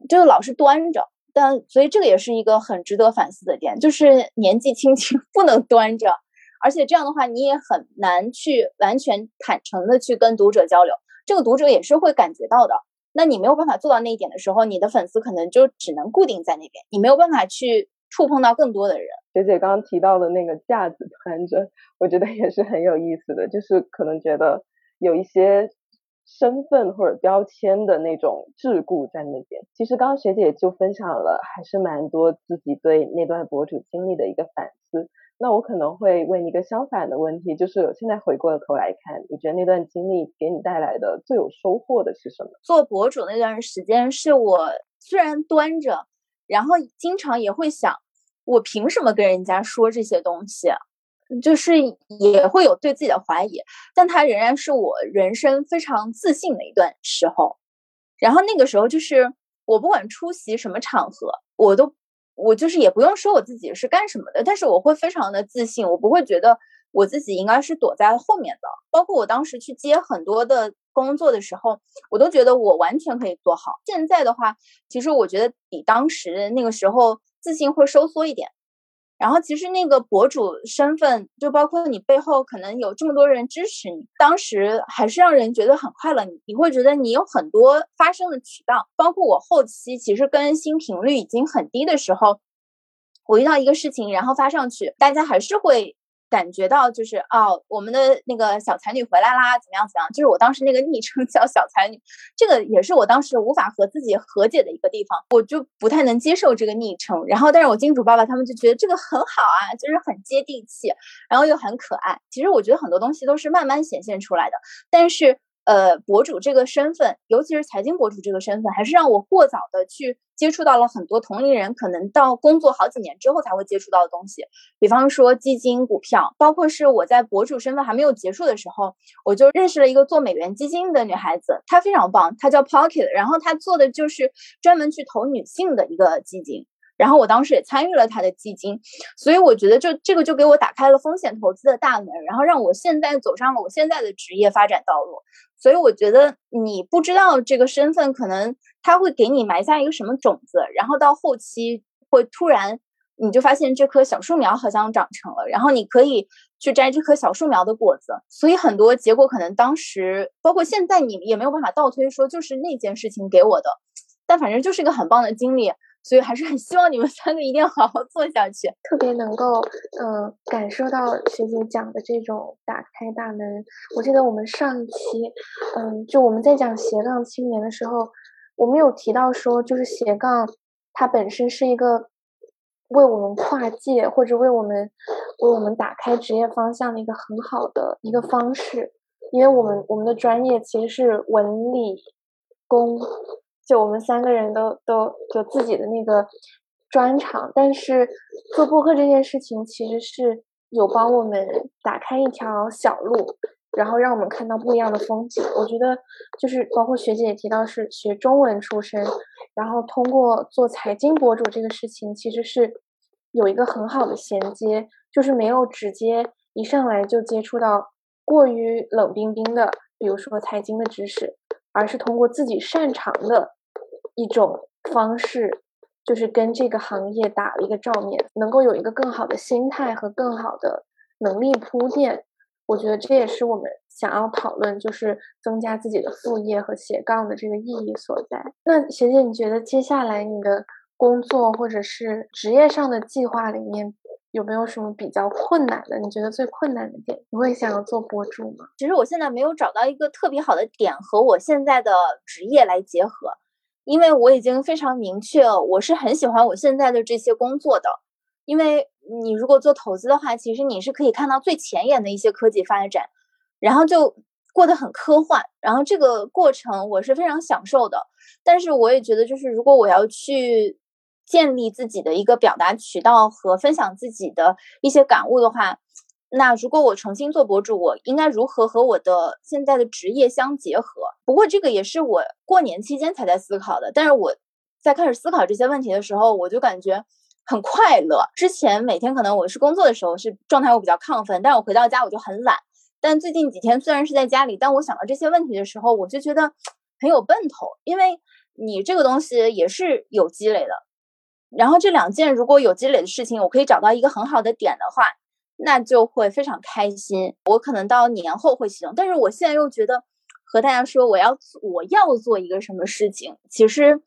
就老是端着。但所以这个也是一个很值得反思的点，就是年纪轻轻 不能端着，而且这样的话你也很难去完全坦诚的去跟读者交流，这个读者也是会感觉到的。那你没有办法做到那一点的时候，你的粉丝可能就只能固定在那边，你没有办法去触碰到更多的人。学姐刚刚提到的那个架子端着，我觉得也是很有意思的，就是可能觉得有一些。身份或者标签的那种桎梏在那边。其实刚刚学姐就分享了，还是蛮多自己对那段博主经历的一个反思。那我可能会问一个相反的问题，就是现在回过头来看，你觉得那段经历给你带来的最有收获的是什么？做博主那段时间，是我虽然端着，然后经常也会想，我凭什么跟人家说这些东西？就是也会有对自己的怀疑，但它仍然是我人生非常自信的一段时候。然后那个时候，就是我不管出席什么场合，我都我就是也不用说我自己是干什么的，但是我会非常的自信，我不会觉得我自己应该是躲在后面的。包括我当时去接很多的工作的时候，我都觉得我完全可以做好。现在的话，其实我觉得比当时那个时候自信会收缩一点。然后其实那个博主身份，就包括你背后可能有这么多人支持你，当时还是让人觉得很快乐。你你会觉得你有很多发声的渠道，包括我后期其实更新频率已经很低的时候，我遇到一个事情，然后发上去，大家还是会。感觉到就是哦，我们的那个小才女回来啦，怎么样怎么样？就是我当时那个昵称叫小才女，这个也是我当时无法和自己和解的一个地方，我就不太能接受这个昵称。然后，但是我金主爸爸他们就觉得这个很好啊，就是很接地气，然后又很可爱。其实我觉得很多东西都是慢慢显现出来的，但是。呃，博主这个身份，尤其是财经博主这个身份，还是让我过早的去接触到了很多同龄人可能到工作好几年之后才会接触到的东西，比方说基金、股票，包括是我在博主身份还没有结束的时候，我就认识了一个做美元基金的女孩子，她非常棒，她叫 Pocket，然后她做的就是专门去投女性的一个基金。然后我当时也参与了他的基金，所以我觉得就这个就给我打开了风险投资的大门，然后让我现在走上了我现在的职业发展道路。所以我觉得你不知道这个身份，可能他会给你埋下一个什么种子，然后到后期会突然你就发现这棵小树苗好像长成了，然后你可以去摘这棵小树苗的果子。所以很多结果可能当时，包括现在，你也没有办法倒推说就是那件事情给我的，但反正就是一个很棒的经历。所以还是很希望你们三个一定要好好做下去。特别能够，嗯，感受到学姐讲的这种打开大门。我记得我们上一期，嗯，就我们在讲斜杠青年的时候，我们有提到说，就是斜杠它本身是一个为我们跨界或者为我们为我们打开职业方向的一个很好的一个方式，因为我们我们的专业其实是文理工。就我们三个人都都有自己的那个专长，但是做播客这件事情其实是有帮我们打开一条小路，然后让我们看到不一样的风景。我觉得就是包括学姐也提到是学中文出身，然后通过做财经博主这个事情，其实是有一个很好的衔接，就是没有直接一上来就接触到过于冷冰冰的，比如说财经的知识，而是通过自己擅长的。一种方式，就是跟这个行业打了一个照面，能够有一个更好的心态和更好的能力铺垫。我觉得这也是我们想要讨论，就是增加自己的副业和斜杠的这个意义所在。那学姐，你觉得接下来你的工作或者是职业上的计划里面有没有什么比较困难的？你觉得最困难的点？你会想要做博主吗？其实我现在没有找到一个特别好的点和我现在的职业来结合。因为我已经非常明确，我是很喜欢我现在的这些工作的。因为你如果做投资的话，其实你是可以看到最前沿的一些科技发展，然后就过得很科幻，然后这个过程我是非常享受的。但是我也觉得，就是如果我要去建立自己的一个表达渠道和分享自己的一些感悟的话，那如果我重新做博主，我应该如何和我的现在的职业相结合？不过这个也是我过年期间才在思考的。但是我在开始思考这些问题的时候，我就感觉很快乐。之前每天可能我是工作的时候是状态会比较亢奋，但我回到家我就很懒。但最近几天虽然是在家里，但我想到这些问题的时候，我就觉得很有奔头，因为你这个东西也是有积累的。然后这两件如果有积累的事情，我可以找到一个很好的点的话。那就会非常开心。我可能到年后会启动，但是我现在又觉得和大家说我要我要做一个什么事情，其实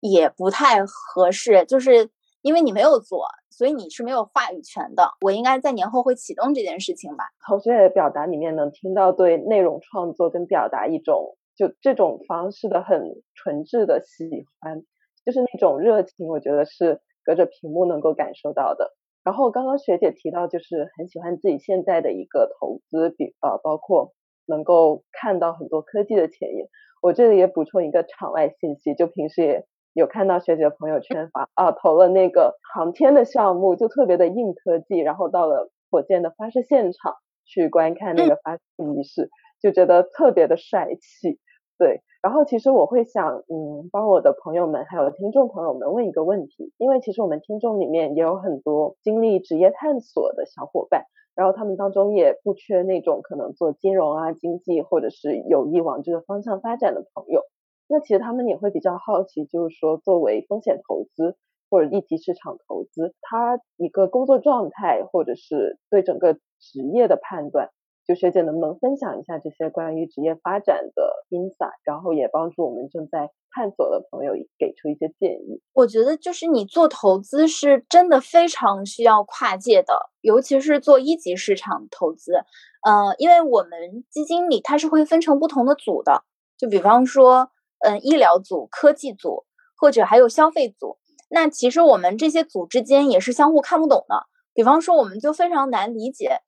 也不太合适。就是因为你没有做，所以你是没有话语权的。我应该在年后会启动这件事情吧。从学的表达里面能听到对内容创作跟表达一种就这种方式的很纯挚的喜欢，就是那种热情，我觉得是隔着屏幕能够感受到的。然后刚刚学姐提到，就是很喜欢自己现在的一个投资，比呃包括能够看到很多科技的前沿。我这里也补充一个场外信息，就平时也有看到学姐朋友圈发啊投了那个航天的项目，就特别的硬科技，然后到了火箭的发射现场去观看那个发射仪式，就觉得特别的帅气，对。然后其实我会想，嗯，帮我的朋友们还有听众朋友们问一个问题，因为其实我们听众里面也有很多经历职业探索的小伙伴，然后他们当中也不缺那种可能做金融啊、经济或者是有意往这个方向发展的朋友。那其实他们也会比较好奇，就是说作为风险投资或者一级市场投资，它一个工作状态或者是对整个职业的判断。就学姐能不能分享一下这些关于职业发展的 insight，然后也帮助我们正在探索的朋友给出一些建议。我觉得就是你做投资是真的非常需要跨界的，尤其是做一级市场投资。呃，因为我们基金里它是会分成不同的组的，就比方说，嗯，医疗组、科技组或者还有消费组。那其实我们这些组之间也是相互看不懂的。比方说，我们就非常难理解。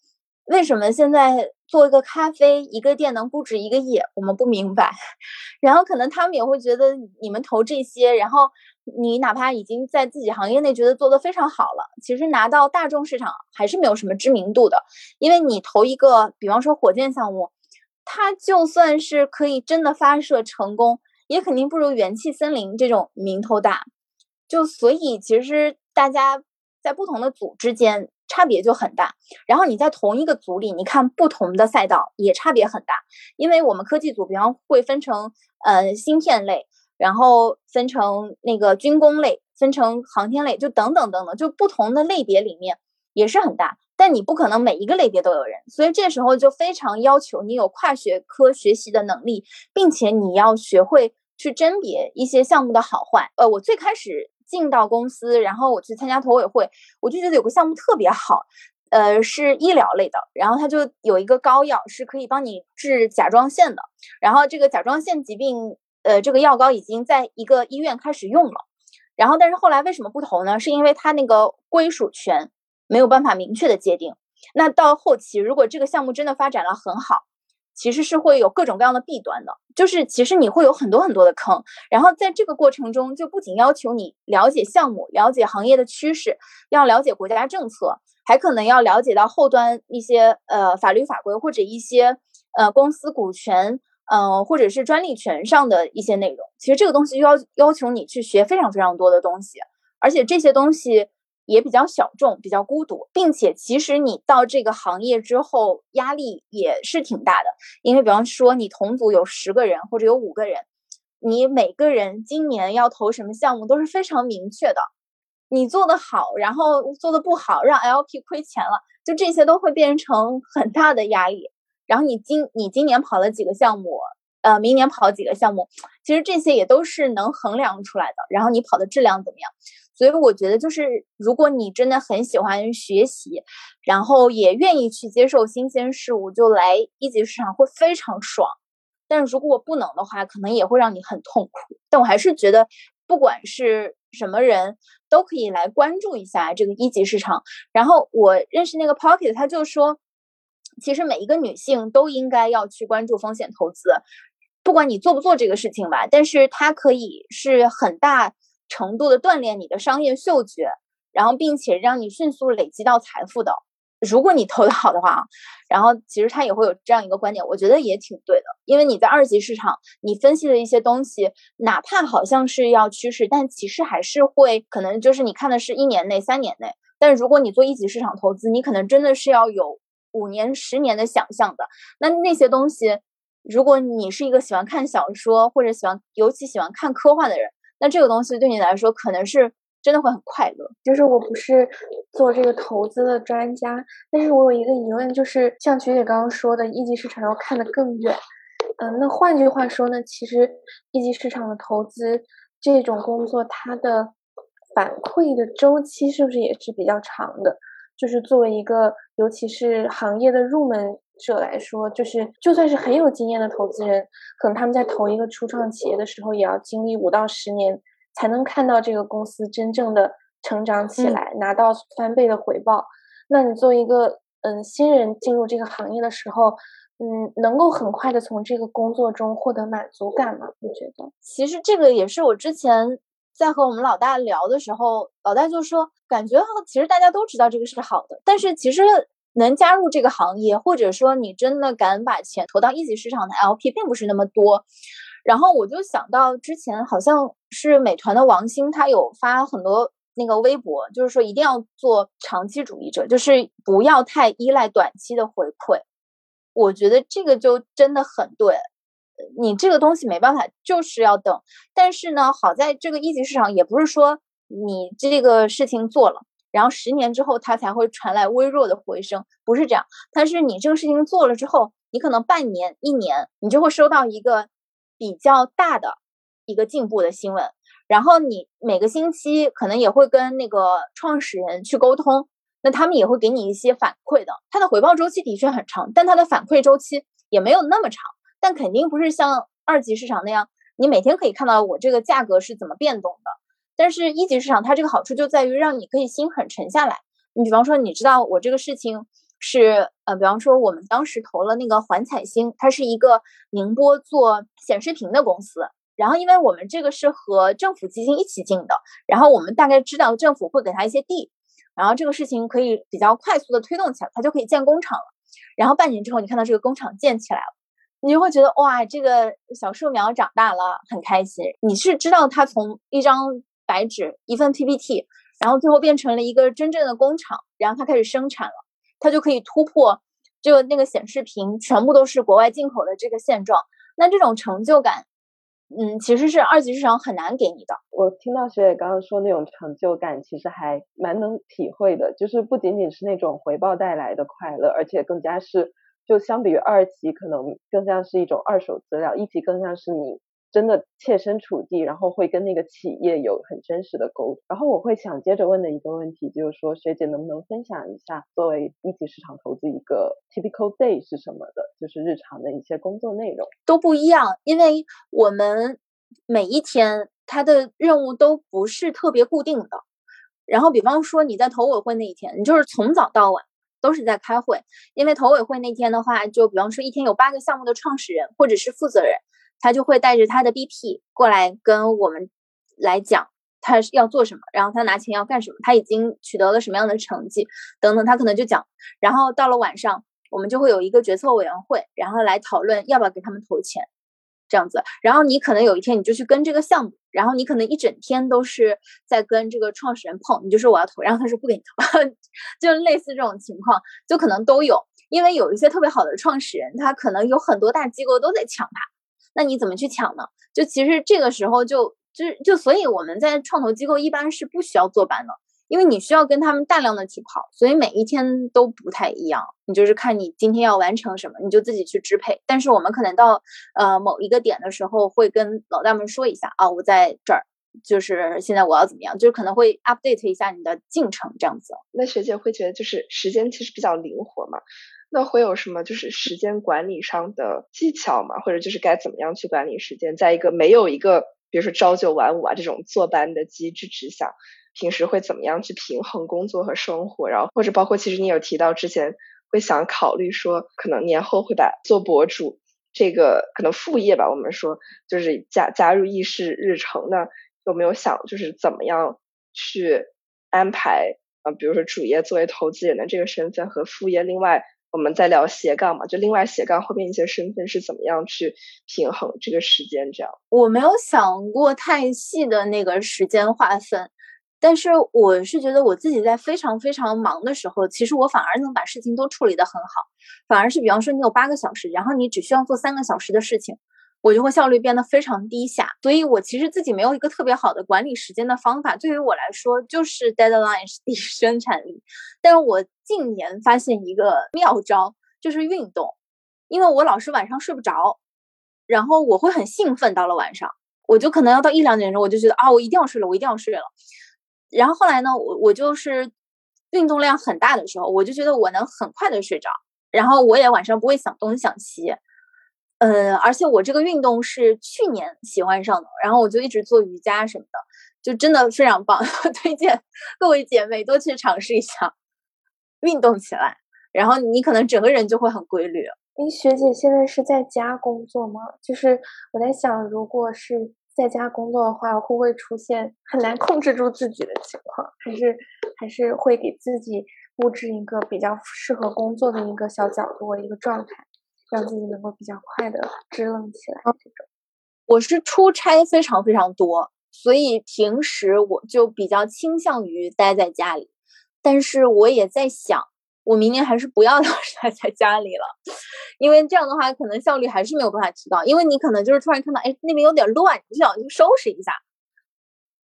为什么现在做一个咖啡，一个店能不值一个亿？我们不明白。然后可能他们也会觉得你们投这些，然后你哪怕已经在自己行业内觉得做得非常好了，其实拿到大众市场还是没有什么知名度的。因为你投一个，比方说火箭项目，它就算是可以真的发射成功，也肯定不如元气森林这种名头大。就所以其实大家在不同的组之间。差别就很大，然后你在同一个组里，你看不同的赛道也差别很大。因为我们科技组，比方会分成呃芯片类，然后分成那个军工类，分成航天类，就等等等等，就不同的类别里面也是很大。但你不可能每一个类别都有人，所以这时候就非常要求你有跨学科学习的能力，并且你要学会去甄别一些项目的好坏。呃，我最开始进到公司，然后我去参加投委会，我就觉得有个项目特别好，呃，是医疗类的，然后它就有一个膏药是可以帮你治甲状腺的，然后这个甲状腺疾病，呃，这个药膏已经在一个医院开始用了，然后但是后来为什么不投呢？是因为它那个归属权。没有办法明确的界定，那到后期如果这个项目真的发展了很好，其实是会有各种各样的弊端的，就是其实你会有很多很多的坑，然后在这个过程中就不仅要求你了解项目、了解行业的趋势，要了解国家政策，还可能要了解到后端一些呃法律法规或者一些呃公司股权，嗯或者是专利权上的一些内容。其实这个东西要要求你去学非常非常多的东西，而且这些东西。也比较小众，比较孤独，并且其实你到这个行业之后，压力也是挺大的。因为比方说，你同组有十个人或者有五个人，你每个人今年要投什么项目都是非常明确的。你做的好，然后做的不好，让 LP 亏钱了，就这些都会变成很大的压力。然后你今你今年跑了几个项目，呃，明年跑几个项目，其实这些也都是能衡量出来的。然后你跑的质量怎么样？所以我觉得，就是如果你真的很喜欢学习，然后也愿意去接受新鲜事物，就来一级市场会非常爽。但如果不能的话，可能也会让你很痛苦。但我还是觉得，不管是什么人都可以来关注一下这个一级市场。然后我认识那个 Pocket，他就说，其实每一个女性都应该要去关注风险投资，不管你做不做这个事情吧，但是它可以是很大。程度的锻炼你的商业嗅觉，然后并且让你迅速累积到财富的。如果你投的好的话啊，然后其实他也会有这样一个观点，我觉得也挺对的。因为你在二级市场，你分析的一些东西，哪怕好像是要趋势，但其实还是会可能就是你看的是一年内、三年内。但如果你做一级市场投资，你可能真的是要有五年、十年的想象的。那那些东西，如果你是一个喜欢看小说或者喜欢尤其喜欢看科幻的人。那这个东西对你来说可能是真的会很快乐。就是我不是做这个投资的专家，但是我有一个疑问，就是像学姐刚刚说的，一级市场要看得更远。嗯，那换句话说呢，其实一级市场的投资这种工作，它的反馈的周期是不是也是比较长的？就是作为一个，尤其是行业的入门。者来说，就是就算是很有经验的投资人，可能他们在投一个初创企业的时候，也要经历五到十年，才能看到这个公司真正的成长起来，拿到翻倍的回报。那你作为一个嗯新人进入这个行业的时候，嗯，能够很快的从这个工作中获得满足感吗？你觉得？其实这个也是我之前在和我们老大聊的时候，老大就说，感觉其实大家都知道这个是好的，但是其实。能加入这个行业，或者说你真的敢把钱投到一级市场的 LP 并不是那么多。然后我就想到之前好像是美团的王兴，他有发很多那个微博，就是说一定要做长期主义者，就是不要太依赖短期的回馈。我觉得这个就真的很对，你这个东西没办法，就是要等。但是呢，好在这个一级市场也不是说你这个事情做了。然后十年之后，它才会传来微弱的回声，不是这样。它是你这个事情做了之后，你可能半年、一年，你就会收到一个比较大的一个进步的新闻。然后你每个星期可能也会跟那个创始人去沟通，那他们也会给你一些反馈的。它的回报周期的确很长，但它的反馈周期也没有那么长。但肯定不是像二级市场那样，你每天可以看到我这个价格是怎么变动的。但是一级市场它这个好处就在于让你可以心狠沉下来。你比方说，你知道我这个事情是呃，比方说我们当时投了那个环彩星，它是一个宁波做显示屏的公司。然后因为我们这个是和政府基金一起进的，然后我们大概知道政府会给他一些地，然后这个事情可以比较快速的推动起来，它就可以建工厂了。然后半年之后，你看到这个工厂建起来了，你就会觉得哇，这个小树苗长大了，很开心。你是知道它从一张。白纸一份 PPT，然后最后变成了一个真正的工厂，然后它开始生产了，它就可以突破就那个显示屏全部都是国外进口的这个现状。那这种成就感，嗯，其实是二级市场很难给你的。我听到学姐刚刚说那种成就感，其实还蛮能体会的，就是不仅仅是那种回报带来的快乐，而且更加是，就相比于二级，可能更像是一种二手资料，一级更像是你。真的切身处地，然后会跟那个企业有很真实的沟通。然后我会想接着问的一个问题就是说，学姐能不能分享一下作为一级市场投资一个 typical day 是什么的，就是日常的一些工作内容都不一样，因为我们每一天它的任务都不是特别固定的。然后比方说你在投委会那一天，你就是从早到晚都是在开会，因为投委会那天的话，就比方说一天有八个项目的创始人或者是负责人。他就会带着他的 BP 过来跟我们来讲，他要做什么，然后他拿钱要干什么，他已经取得了什么样的成绩等等，他可能就讲。然后到了晚上，我们就会有一个决策委员会，然后来讨论要不要给他们投钱，这样子。然后你可能有一天你就去跟这个项目，然后你可能一整天都是在跟这个创始人碰，你就说我要投，然后他说不给你投，就类似这种情况，就可能都有。因为有一些特别好的创始人，他可能有很多大机构都在抢他。那你怎么去抢呢？就其实这个时候就就就，所以我们在创投机构一般是不需要坐班的，因为你需要跟他们大量的去跑，所以每一天都不太一样。你就是看你今天要完成什么，你就自己去支配。但是我们可能到呃某一个点的时候，会跟老大们说一下啊，我在这儿，就是现在我要怎么样，就是可能会 update 一下你的进程这样子。那学姐会觉得就是时间其实比较灵活嘛？那会有什么就是时间管理上的技巧吗？或者就是该怎么样去管理时间？在一个没有一个比如说朝九晚五啊这种坐班的机制之下，平时会怎么样去平衡工作和生活？然后或者包括其实你有提到之前会想考虑说，可能年后会把做博主这个可能副业吧，我们说就是加加入议事日程。那有没有想就是怎么样去安排啊？比如说主业作为投资人的这个身份和副业，另外。我们在聊斜杠嘛，就另外斜杠后面一些身份是怎么样去平衡这个时间？这样我没有想过太细的那个时间划分，但是我是觉得我自己在非常非常忙的时候，其实我反而能把事情都处理得很好，反而是比方说你有八个小时，然后你只需要做三个小时的事情。我就会效率变得非常低下，所以我其实自己没有一个特别好的管理时间的方法。对于我来说，就是 deadline 低生产力。但是我近年发现一个妙招，就是运动，因为我老是晚上睡不着，然后我会很兴奋，到了晚上，我就可能要到一两点钟，我就觉得啊，我一定要睡了，我一定要睡了。然后后来呢，我我就是运动量很大的时候，我就觉得我能很快的睡着，然后我也晚上不会想东想西。嗯，而且我这个运动是去年喜欢上的，然后我就一直做瑜伽什么的，就真的非常棒，推荐各位姐妹都去尝试一下，运动起来，然后你可能整个人就会很规律。哎，学姐现在是在家工作吗？就是我在想，如果是在家工作的话，会不会出现很难控制住自己的情况？还是还是会给自己布置一个比较适合工作的一个小角落，一个状态？让自己能够比较快的支棱起来。这种，我是出差非常非常多，所以平时我就比较倾向于待在家里。但是我也在想，我明年还是不要 老是待在家里了，因为这样的话可能效率还是没有办法提高。因为你可能就是突然看到，哎，那边有点乱，你就想去收拾一下。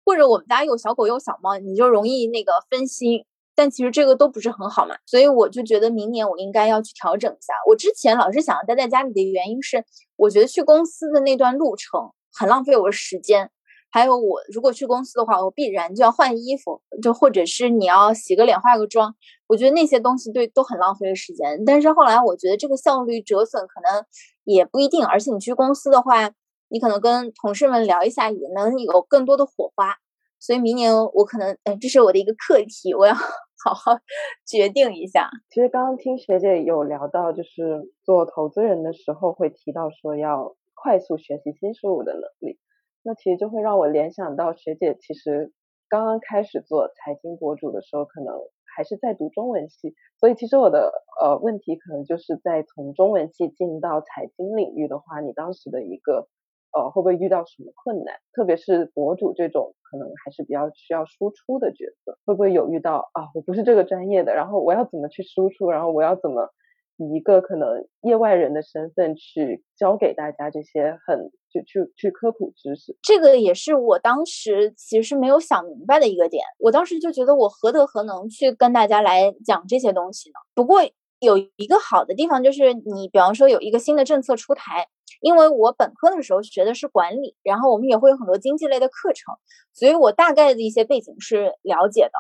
或者我们家有小狗有小猫，你就容易那个分心。但其实这个都不是很好嘛，所以我就觉得明年我应该要去调整一下。我之前老是想要待在家里的原因是，我觉得去公司的那段路程很浪费我的时间，还有我如果去公司的话，我必然就要换衣服，就或者是你要洗个脸、化个妆，我觉得那些东西对都很浪费时间。但是后来我觉得这个效率折损可能也不一定，而且你去公司的话，你可能跟同事们聊一下，也能有更多的火花。所以明年我可能，哎，这是我的一个课题，我要 好好决定一下。其实刚刚听学姐有聊到，就是做投资人的时候会提到说要快速学习新事物的能力，那其实就会让我联想到学姐其实刚刚开始做财经博主的时候，可能还是在读中文系，所以其实我的呃问题可能就是在从中文系进到财经领域的话，你当时的一个。呃，会不会遇到什么困难？特别是博主这种可能还是比较需要输出的角色，会不会有遇到啊？我不是这个专业的，然后我要怎么去输出？然后我要怎么以一个可能业外人的身份去教给大家这些很就去去科普知识。这个也是我当时其实没有想明白的一个点。我当时就觉得我何德何能去跟大家来讲这些东西呢？不过有一个好的地方就是，你比方说有一个新的政策出台，因为我本科的时候学的是管理，然后我们也会有很多经济类的课程，所以我大概的一些背景是了解的。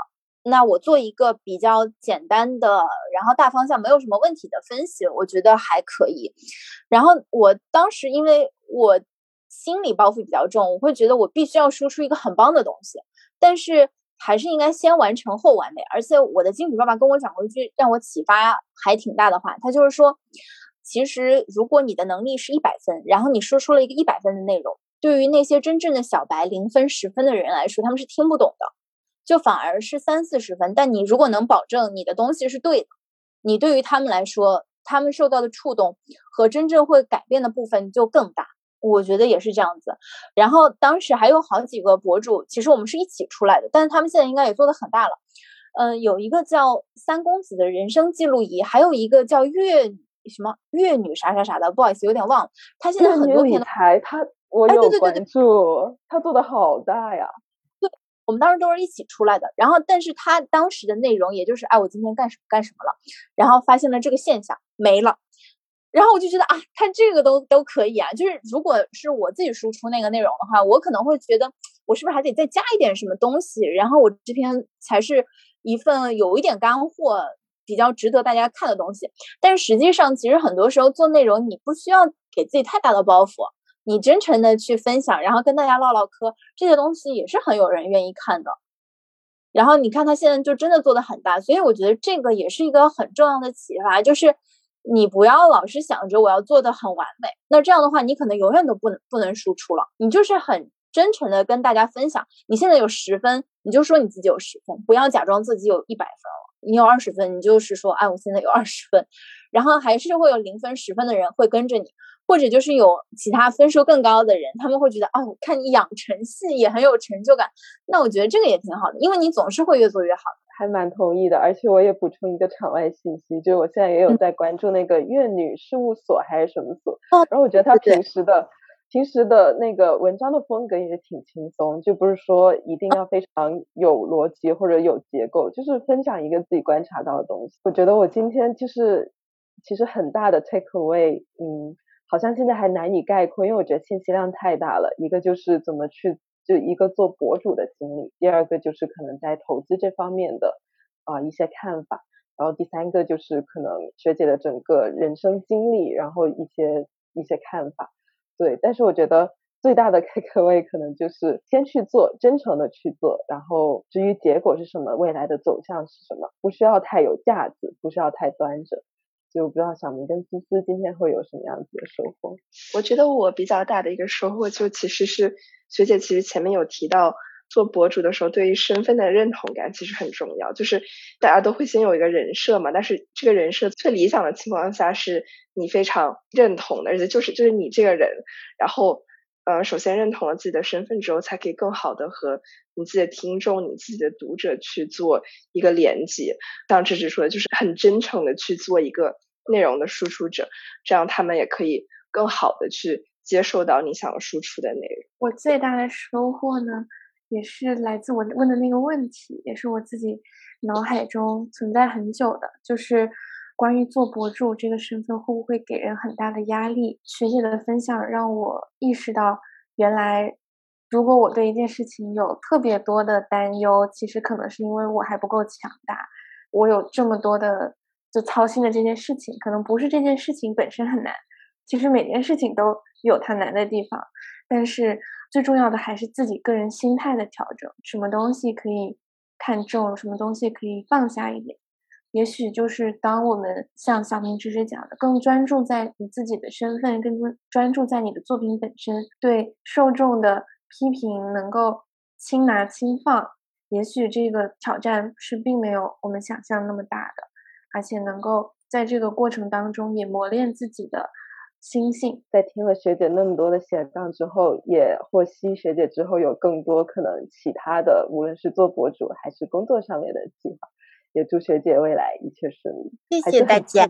那我做一个比较简单的，然后大方向没有什么问题的分析，我觉得还可以。然后我当时因为我心理包袱比较重，我会觉得我必须要输出一个很棒的东西，但是还是应该先完成后完美。而且我的金主爸爸跟我讲过一句让我启发还挺大的话，他就是说，其实如果你的能力是一百分，然后你说出了一个一百分的内容，对于那些真正的小白零分、十分的人来说，他们是听不懂的。就反而是三四十分，但你如果能保证你的东西是对的，你对于他们来说，他们受到的触动和真正会改变的部分就更大。我觉得也是这样子。然后当时还有好几个博主，其实我们是一起出来的，但是他们现在应该也做得很大了。嗯，有一个叫三公子的人生记录仪，还有一个叫月什么粤女啥啥啥的，不好意思，有点忘了。他现在很多平台，他我有关注，他做的好大呀。对我们当时都是一起出来的，然后，但是他当时的内容也就是，哎，我今天干什么干什么了，然后发现了这个现象没了，然后我就觉得啊，看这个都都可以啊，就是如果是我自己输出那个内容的话，我可能会觉得我是不是还得再加一点什么东西，然后我这篇才是一份有一点干货，比较值得大家看的东西。但是实际上，其实很多时候做内容，你不需要给自己太大的包袱。你真诚的去分享，然后跟大家唠唠嗑，这些东西也是很有人愿意看的。然后你看他现在就真的做的很大，所以我觉得这个也是一个很重要的启发，就是你不要老是想着我要做的很完美，那这样的话你可能永远都不能不能输出了。你就是很真诚的跟大家分享，你现在有十分，你就说你自己有十分，不要假装自己有一百分了。你有二十分，你就是说，哎，我现在有二十分，然后还是会有零分、十分的人会跟着你。或者就是有其他分数更高的人，他们会觉得哦，看你养成系也很有成就感。那我觉得这个也挺好的，因为你总是会越做越好的。还蛮同意的，而且我也补充一个场外信息，就是我现在也有在关注那个粤女事务所还是什么所，然后我觉得他平时的平时的那个文章的风格也挺轻松，就不是说一定要非常有逻辑或者有结构，就是分享一个自己观察到的东西。我觉得我今天就是其实很大的 take away，嗯。好像现在还难以概括，因为我觉得信息量太大了。一个就是怎么去，就一个做博主的经历；第二个就是可能在投资这方面的啊一些看法；然后第三个就是可能学姐的整个人生经历，然后一些一些看法。对，但是我觉得最大的 开课位可能就是先去做，真诚的去做，然后至于结果是什么，未来的走向是什么，不需要太有架子，不需要太端着。就不知道小明跟思思今天会有什么样子的收获？我觉得我比较大的一个收获，就其实是学姐其实前面有提到，做博主的时候对于身份的认同感其实很重要。就是大家都会先有一个人设嘛，但是这个人设最理想的情况下是你非常认同的，而且就是就是你这个人，然后呃首先认同了自己的身份之后，才可以更好的和你自己的听众、你自己的读者去做一个连接。像芝芝说的，就是很真诚的去做一个。内容的输出者，这样他们也可以更好的去接受到你想要输出的内容。我最大的收获呢，也是来自我问的那个问题，也是我自己脑海中存在很久的，就是关于做博主这个身份会不会给人很大的压力？学姐的分享让我意识到，原来如果我对一件事情有特别多的担忧，其实可能是因为我还不够强大，我有这么多的。就操心的这件事情，可能不是这件事情本身很难，其实每件事情都有它难的地方，但是最重要的还是自己个人心态的调整。什么东西可以看重，什么东西可以放下一点。也许就是当我们像小明芝芝讲的，更专注在你自己的身份，更专注在你的作品本身，对受众的批评能够轻拿轻放。也许这个挑战是并没有我们想象那么大的。而且能够在这个过程当中也磨练自己的心性。在听了学姐那么多的写杠之后，也获悉学姐之后有更多可能其他的，无论是做博主还是工作上面的计划。也祝学姐未来一切顺利。谢谢大家。